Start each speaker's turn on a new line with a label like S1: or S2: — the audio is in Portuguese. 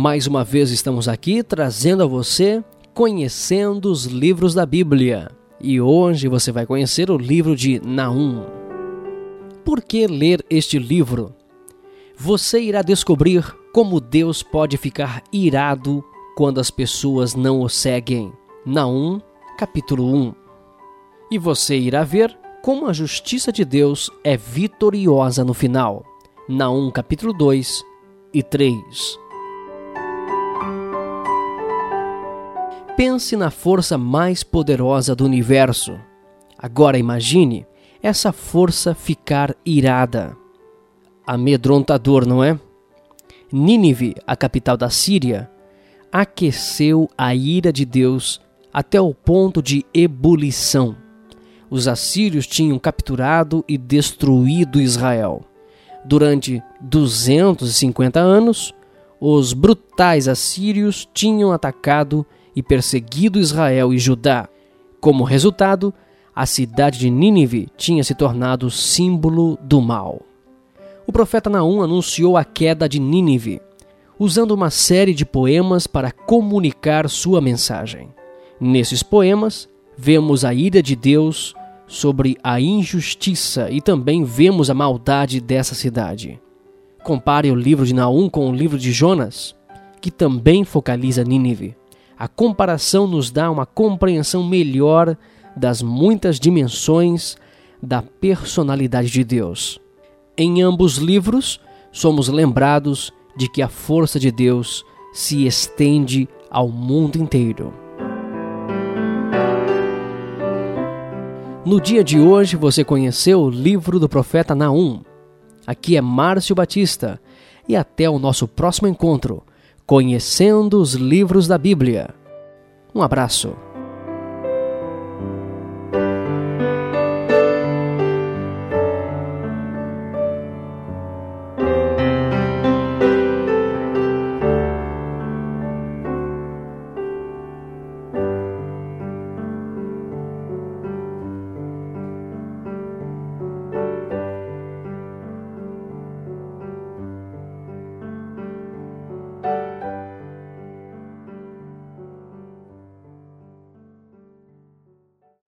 S1: Mais uma vez estamos aqui trazendo a você conhecendo os livros da Bíblia. E hoje você vai conhecer o livro de Naum. Por que ler este livro? Você irá descobrir como Deus pode ficar irado quando as pessoas não o seguem. Naum, capítulo 1. E você irá ver como a justiça de Deus é vitoriosa no final. Naum, capítulo 2 e 3. Pense na força mais poderosa do universo. Agora imagine essa força ficar irada. Amedrontador, não é? Nínive, a capital da Síria, aqueceu a ira de Deus até o ponto de ebulição. Os assírios tinham capturado e destruído Israel. Durante 250 anos, os brutais assírios tinham atacado e perseguido Israel e Judá. Como resultado, a cidade de Nínive tinha se tornado símbolo do mal. O profeta Naum anunciou a queda de Nínive, usando uma série de poemas para comunicar sua mensagem. Nesses poemas, vemos a ira de Deus sobre a injustiça e também vemos a maldade dessa cidade. Compare o livro de Naum com o livro de Jonas, que também focaliza Nínive. A comparação nos dá uma compreensão melhor das muitas dimensões da personalidade de Deus. Em ambos livros, somos lembrados de que a força de Deus se estende ao mundo inteiro. No dia de hoje você conheceu o livro do profeta Naum. Aqui é Márcio Batista e até o nosso próximo encontro Conhecendo os Livros da Bíblia. Um abraço.